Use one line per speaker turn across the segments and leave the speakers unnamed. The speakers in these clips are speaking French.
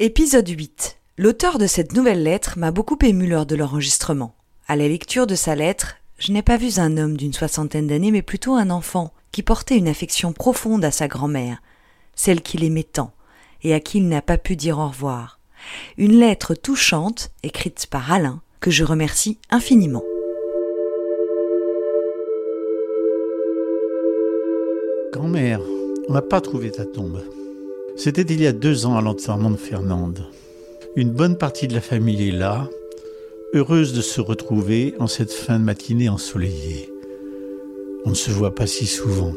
Épisode 8. L'auteur de cette nouvelle lettre m'a beaucoup ému lors de l'enregistrement. À la lecture de sa lettre, je n'ai pas vu un homme d'une soixantaine d'années, mais plutôt un enfant qui portait une affection profonde à sa grand-mère, celle qu'il aimait tant, et à qui il n'a pas pu dire au revoir. Une lettre touchante, écrite par Alain, que je remercie infiniment.
Grand-mère, on n'a pas trouvé ta tombe. C'était il y a deux ans à l'enterrement de Fernande. Une bonne partie de la famille est là, heureuse de se retrouver en cette fin de matinée ensoleillée. On ne se voit pas si souvent.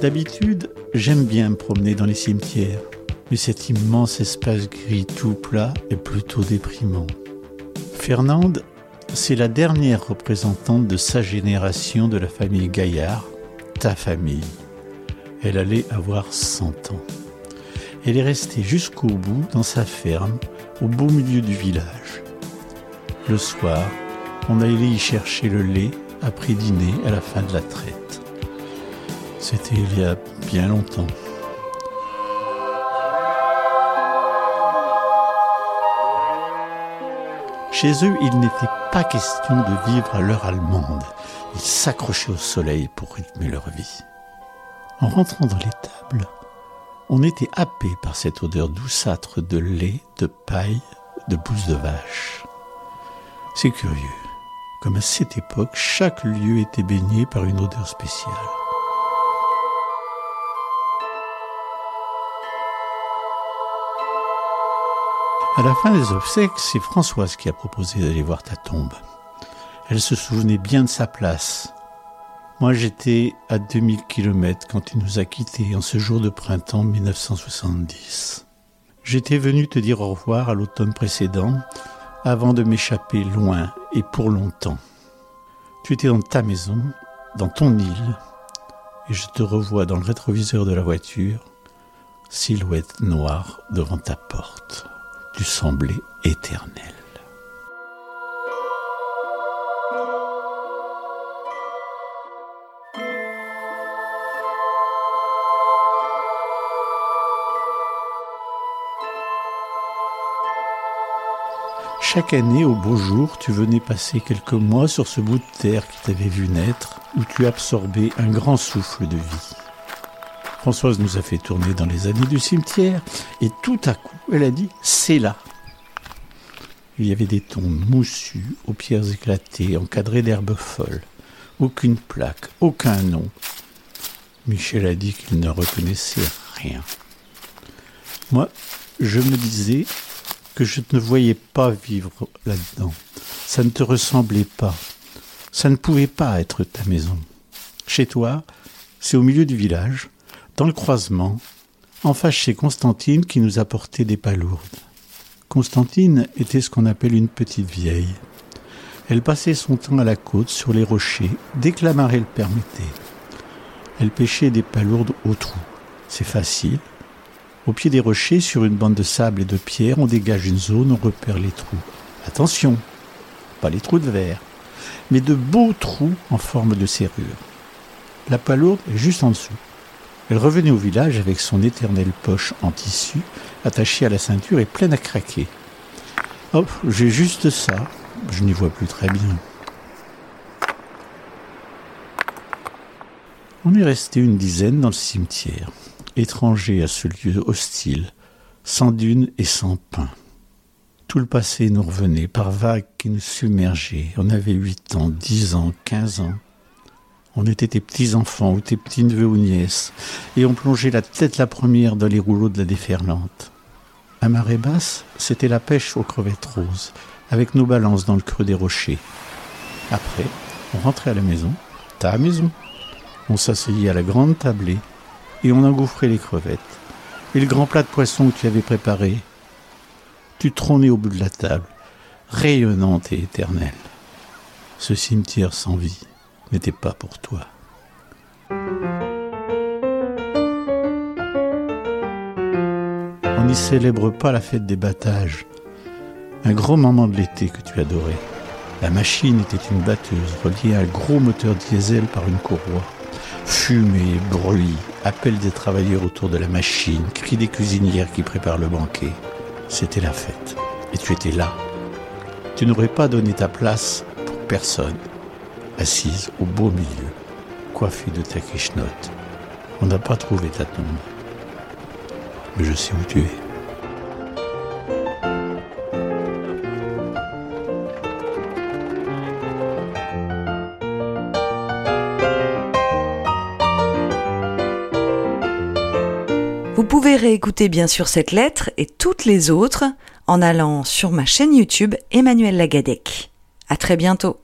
D'habitude, j'aime bien me promener dans les cimetières, mais cet immense espace gris tout plat est plutôt déprimant. Fernande, c'est la dernière représentante de sa génération de la famille Gaillard, ta famille. Elle allait avoir 100 ans. Elle est restée jusqu'au bout dans sa ferme, au beau milieu du village. Le soir, on allait y chercher le lait après dîner à la fin de la traite. C'était il y a bien longtemps. Chez eux, il n'était pas question de vivre à l'heure allemande. Ils s'accrochaient au soleil pour rythmer leur vie. En rentrant dans l'étable, on était happé par cette odeur douceâtre de lait, de paille, de bouse de vache. C'est curieux, comme à cette époque, chaque lieu était baigné par une odeur spéciale. À la fin des obsèques, c'est Françoise qui a proposé d'aller voir ta tombe. Elle se souvenait bien de sa place. Moi, j'étais à 2000 km quand il nous a quittés en ce jour de printemps 1970. J'étais venu te dire au revoir à l'automne précédent avant de m'échapper loin et pour longtemps. Tu étais dans ta maison, dans ton île, et je te revois dans le rétroviseur de la voiture, silhouette noire devant ta porte tu semblais éternel. Chaque année, au beau jour, tu venais passer quelques mois sur ce bout de terre qui t'avait vu naître, où tu absorbais un grand souffle de vie. Françoise nous a fait tourner dans les années du cimetière, et tout à coup, elle a dit C'est là. Il y avait des tombes moussues, aux pierres éclatées, encadrées d'herbes folles. Aucune plaque, aucun nom. Michel a dit qu'il ne reconnaissait rien. Moi, je me disais que je ne voyais pas vivre là-dedans. Ça ne te ressemblait pas. Ça ne pouvait pas être ta maison. Chez toi, c'est au milieu du village, dans le croisement, en face chez Constantine qui nous apportait des palourdes. Constantine était ce qu'on appelle une petite vieille. Elle passait son temps à la côte, sur les rochers, dès que la marée le permettait. Elle pêchait des palourdes au trou. C'est facile. Au pied des rochers, sur une bande de sable et de pierre, on dégage une zone, on repère les trous. Attention, pas les trous de verre, mais de beaux trous en forme de serrure. La palourde est juste en dessous. Elle revenait au village avec son éternelle poche en tissu attachée à la ceinture et pleine à craquer. Hop, j'ai juste ça. Je n'y vois plus très bien. On est resté une dizaine dans le cimetière, étrangers à ce lieu hostile, sans dunes et sans pain. Tout le passé nous revenait par vagues qui nous submergeaient. On avait huit ans, dix ans, quinze ans. On était tes petits-enfants ou tes petits-neveux ou nièces, et on plongeait la tête la première dans les rouleaux de la déferlante. À marée basse, c'était la pêche aux crevettes roses, avec nos balances dans le creux des rochers. Après, on rentrait à la maison, ta maison. On s'asseyait à la grande tablée, et on engouffrait les crevettes. Et le grand plat de poisson que tu avais préparé, tu trônais au bout de la table, rayonnante et éternelle. Ce cimetière sans vie n'était pas pour toi. On n'y célèbre pas la fête des battages, un gros moment de l'été que tu adorais. La machine était une batteuse reliée à un gros moteur diesel par une courroie. Fumée, bruit, appel des travailleurs autour de la machine, cris des cuisinières qui préparent le banquet. C'était la fête. Et tu étais là. Tu n'aurais pas donné ta place pour personne. Assise au beau milieu, coiffée de ta quichenotte. On n'a pas trouvé ta tombe. Mais je sais où tu es.
Vous pouvez réécouter bien sûr cette lettre et toutes les autres en allant sur ma chaîne YouTube Emmanuel Lagadec. À très bientôt.